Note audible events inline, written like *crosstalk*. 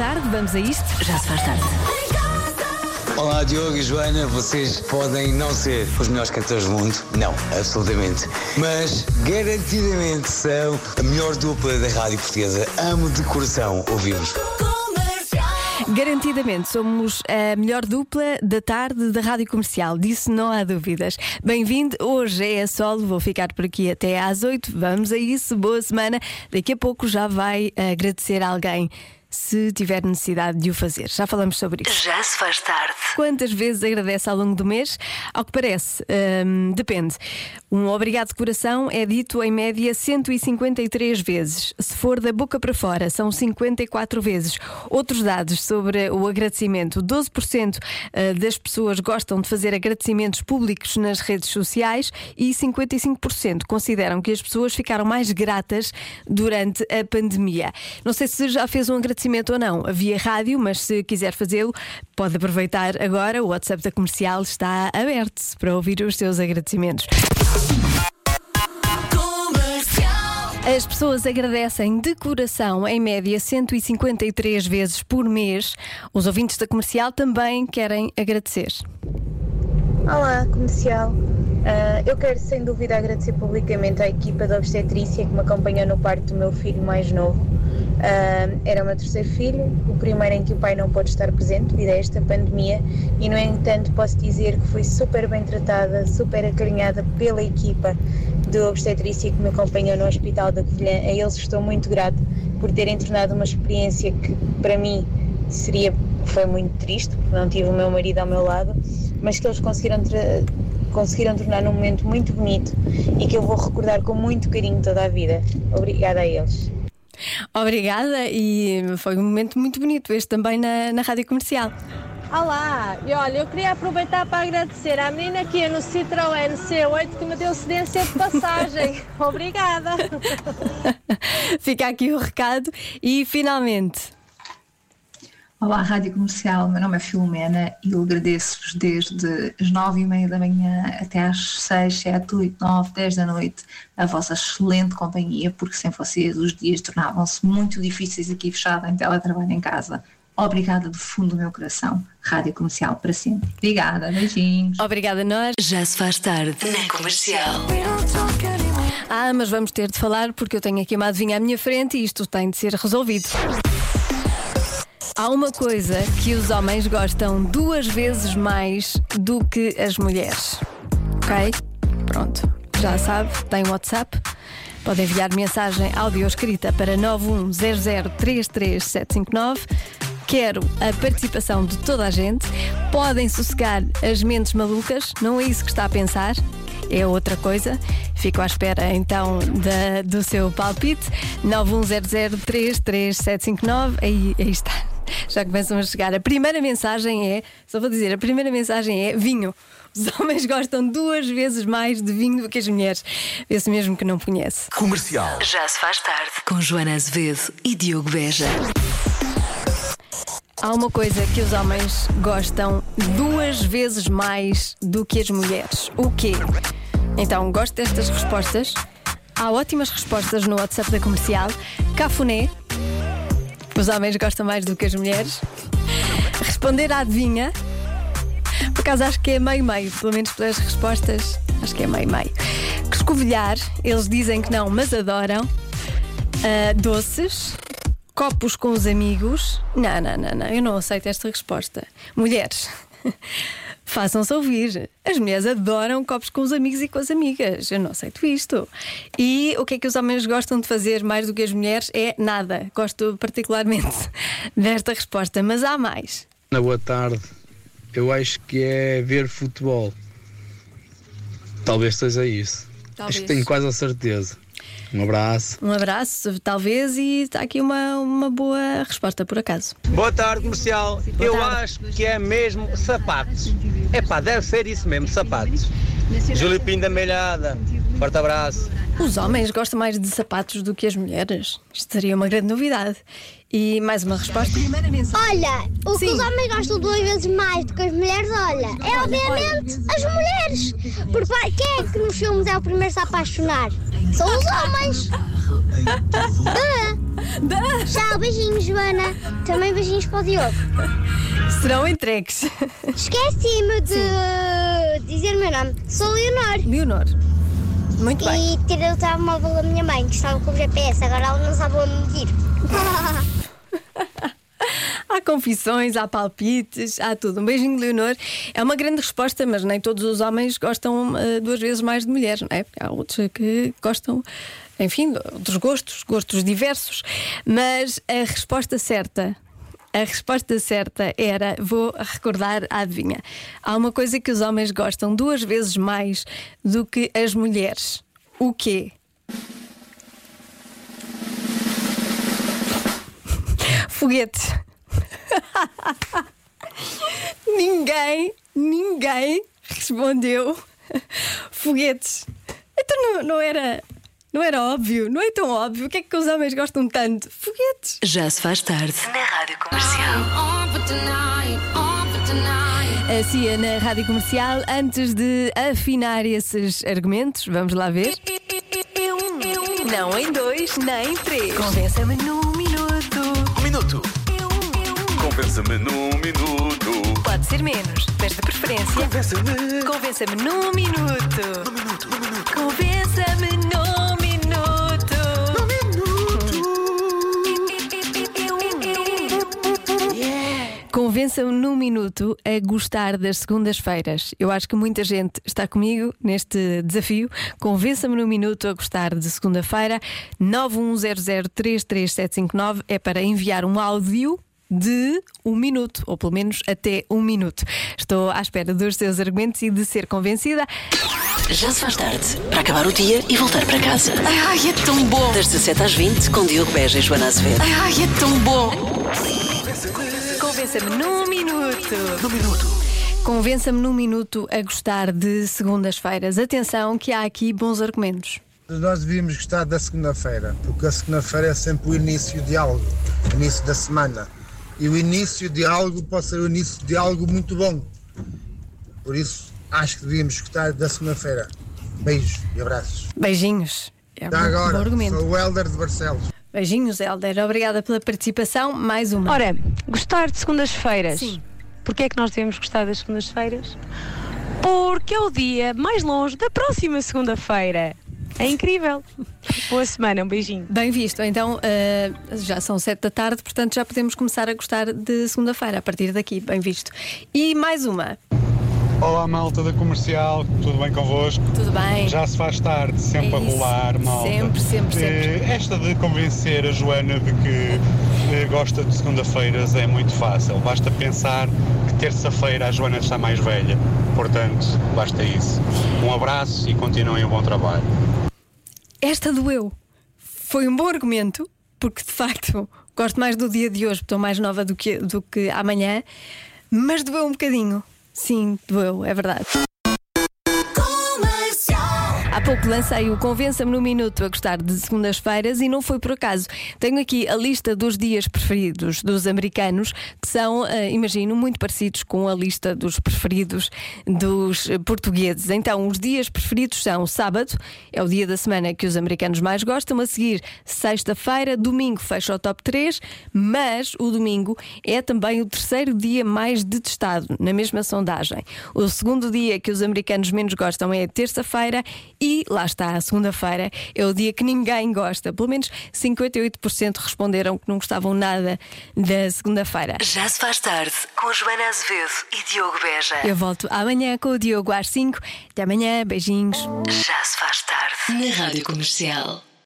tarde, vamos a isto? Já se faz tarde. Olá, Diogo e Joana. Vocês podem não ser os melhores cantores do mundo, não, absolutamente. Mas garantidamente são a melhor dupla da rádio portuguesa. Amo de coração ouvir-vos. Garantidamente somos a melhor dupla da tarde da Rádio Comercial, disso não há dúvidas. Bem-vindo, hoje é a solo, vou ficar por aqui até às 8. Vamos a isso, boa semana. Daqui a pouco já vai agradecer a alguém se tiver necessidade de o fazer. Já falamos sobre isso. Já se faz tarde. Quantas vezes agradece ao longo do mês? Ao que parece, hum, depende. Um obrigado de coração é dito em média 153 vezes. Se for da boca para fora, são 54 vezes. Outros dados sobre o agradecimento: 12% eh, das pessoas gostam de fazer agradecimentos públicos nas redes sociais e 55% consideram que as pessoas ficaram mais gratas durante a pandemia. Não sei se já fez um agradecimento ou não. Havia rádio, mas se quiser fazê-lo, pode aproveitar agora. O WhatsApp da comercial está aberto para ouvir os seus agradecimentos. As pessoas agradecem de coração, em média, 153 vezes por mês. Os ouvintes da comercial também querem agradecer. Olá, comercial. Ah, eu quero sem dúvida agradecer publicamente à equipa da obstetrícia que me acompanhou no parto do meu filho mais novo. Ah, era o meu terceiro filho, o primeiro em que o pai não pôde estar presente devido a esta pandemia, e no entanto posso dizer que fui super bem tratada, super acarinhada pela equipa de obstetrícia que me acompanhou no Hospital da Covilhã. A eles estou muito grata por terem tornado uma experiência que para mim seria foi muito triste porque não tive o meu marido ao meu lado, mas que eles conseguiram conseguiram tornar num momento muito bonito e que eu vou recordar com muito carinho toda a vida. Obrigada a eles. Obrigada e foi um momento muito bonito este também na, na rádio comercial. Olá, e olha, eu queria aproveitar para agradecer à menina aqui no Citroën C8 que me deu cedência de passagem. *laughs* Obrigada. Fica aqui o recado e finalmente. Olá, Rádio Comercial, meu nome é Filomena e eu agradeço-vos desde as nove e meia da manhã até às seis, sete, oito, nove, dez da noite a vossa excelente companhia, porque sem vocês os dias tornavam-se muito difíceis aqui fechada em teletrabalho em casa. Obrigada do fundo do meu coração. Rádio Comercial para sempre. Obrigada, beijinhos. Obrigada a nós. Já se faz tarde. Na comercial. Ah, mas vamos ter de falar porque eu tenho aqui uma adivinha à minha frente e isto tem de ser resolvido. Há uma coisa que os homens gostam duas vezes mais do que as mulheres. Ok? Pronto. Já sabe, tem WhatsApp. Pode enviar mensagem áudio escrita para 910033759. Quero a participação de toda a gente. Podem sossegar as mentes malucas, não é isso que está a pensar é outra coisa. Fico à espera então da- do seu palpite. 910033759. Aí, aí está. Já começam a chegar. A primeira mensagem é, só vou dizer, a primeira mensagem é vinho. Os homens gostam duas vezes mais de vinho do que as mulheres. Esse mesmo que não conhece. Comercial. Já se faz tarde. Com Joana Azevedo e Diogo Beja. Há uma coisa que os homens gostam duas vezes mais do que as mulheres. O quê? Então, gosto destas respostas. Há ótimas respostas no WhatsApp da comercial. Cafuné. Os homens gostam mais do que as mulheres. Responder à adivinha. Por acaso acho que é meio-meio, pelo menos pelas respostas, acho que é meio-meio. Escovilhar, eles dizem que não, mas adoram. Ah, doces, copos com os amigos. Não, não, não, não, eu não aceito esta resposta. Mulheres, *laughs* façam-se ouvir. As mulheres adoram copos com os amigos e com as amigas. Eu não aceito isto. E o que é que os homens gostam de fazer mais do que as mulheres? É nada. Gosto particularmente *laughs* desta resposta, mas há mais. Na boa tarde, eu acho que é ver futebol. Talvez seja isso. Talvez. Acho que tenho quase a certeza. Um abraço. Um abraço, talvez, e está aqui uma, uma boa resposta, por acaso. Boa tarde, comercial. Eu tarde. acho que é mesmo sapatos. É pá, deve ser isso mesmo, sapatos. Júlio Pinto da Melhada. Forte abraço. Os homens gostam mais de sapatos do que as mulheres. Isto seria uma grande novidade. E mais uma resposta. Olha, o que Sim. os homens gostam duas vezes mais do que as mulheres, olha, é obviamente as mulheres. Porque quem é que nos filmes é o primeiro a se apaixonar? São os homens. Tchau, *laughs* beijinhos, Joana. Também beijinhos para o Diogo. Serão entregues. Esqueci-me de dizer o meu nome. Sou Leonor. Leonor. Muito bem. E tirei o telemóvel da minha mãe, que estava com o GPS. Agora ela não sabe onde medir. *laughs* Há confissões, há palpites, há tudo. Um beijinho, Leonor. É uma grande resposta, mas nem todos os homens gostam uh, duas vezes mais de mulheres, não é? Há outros que gostam, enfim, outros gostos, gostos diversos. Mas a resposta certa. A resposta certa era, vou recordar a adivinha. Há uma coisa que os homens gostam duas vezes mais do que as mulheres. O quê? *laughs* Foguetes. *laughs* ninguém, ninguém respondeu *laughs* foguetes. Então não, não era. Não era óbvio, não é tão óbvio. O que é que os homens gostam tanto? Foguetes. Já se faz tarde. Na Rádio Comercial. A Cia na rádio comercial, antes de afinar esses argumentos, vamos lá ver. Não em dois, nem em três. Convença-me num minuto. Um minuto. Convença-me num minuto. Pode ser menos, mas de preferência. Convença-me. Convença-me num minuto. Num minuto, num minuto. Convença-me Convença-me num minuto a gostar das segundas-feiras. Eu acho que muita gente está comigo neste desafio. Convença-me num minuto a gostar de segunda-feira. 910033759 é para enviar um áudio de um minuto, ou pelo menos até um minuto. Estou à espera dos seus argumentos e de ser convencida. Já se faz tarde. Para acabar o dia e voltar para casa. Ai, é tão bom! Das 17 às 20, com Diogo Beja e Joana Azevedo. Ai, é tão bom! Convença-me num minuto. Num minuto. Convença-me num minuto a gostar de segundas-feiras. Atenção, que há aqui bons argumentos. Nós devíamos gostar da segunda-feira, porque a segunda-feira é sempre o início de algo, o início da semana. E o início de algo pode ser o início de algo muito bom. Por isso, acho que devíamos gostar da segunda-feira. Beijos e abraços. Beijinhos. É um Já bom agora, argumento. sou o Helder de Barcelos. Beijinhos, Helder. Obrigada pela participação. Mais uma. Ora, gostar de segundas-feiras. Sim. Porquê é que nós devemos gostar das segundas-feiras? Porque é o dia mais longe da próxima segunda-feira. É incrível. *laughs* Boa semana, um beijinho. Bem visto. Então, eh, já são sete da tarde, portanto já podemos começar a gostar de segunda-feira a partir daqui. Bem visto. E mais uma. Olá malta da comercial, tudo bem convosco? Tudo bem? Já se faz tarde, sempre É a rolar, malta. Sempre, sempre, sempre. Eh, Esta de convencer a Joana de que eh, gosta de segunda-feiras é muito fácil. Basta pensar que terça-feira a Joana está mais velha. Portanto, basta isso. Um abraço e continuem o bom trabalho. Esta doeu. Foi um bom argumento, porque de facto gosto mais do dia de hoje, estou mais nova do que, do que amanhã, mas doeu um bocadinho. Sim, doeu, é verdade. Há pouco lancei o Convença-me no Minuto a gostar de segundas-feiras e não foi por acaso. Tenho aqui a lista dos dias preferidos dos americanos, que são, eh, imagino, muito parecidos com a lista dos preferidos dos portugueses. Então, os dias preferidos são sábado, é o dia da semana que os americanos mais gostam, a seguir, sexta-feira, domingo fecha o top 3, mas o domingo é também o terceiro dia mais detestado na mesma sondagem. O segundo dia que os americanos menos gostam é terça-feira e lá está, a segunda-feira é o dia que ninguém gosta. Pelo menos 58% responderam que não gostavam nada da segunda-feira. Já se faz tarde. Com Joana Azevedo e Diogo Beja. Eu volto amanhã com o Diogo às 5. Até amanhã, beijinhos. Já se faz tarde. Na Rádio Comercial.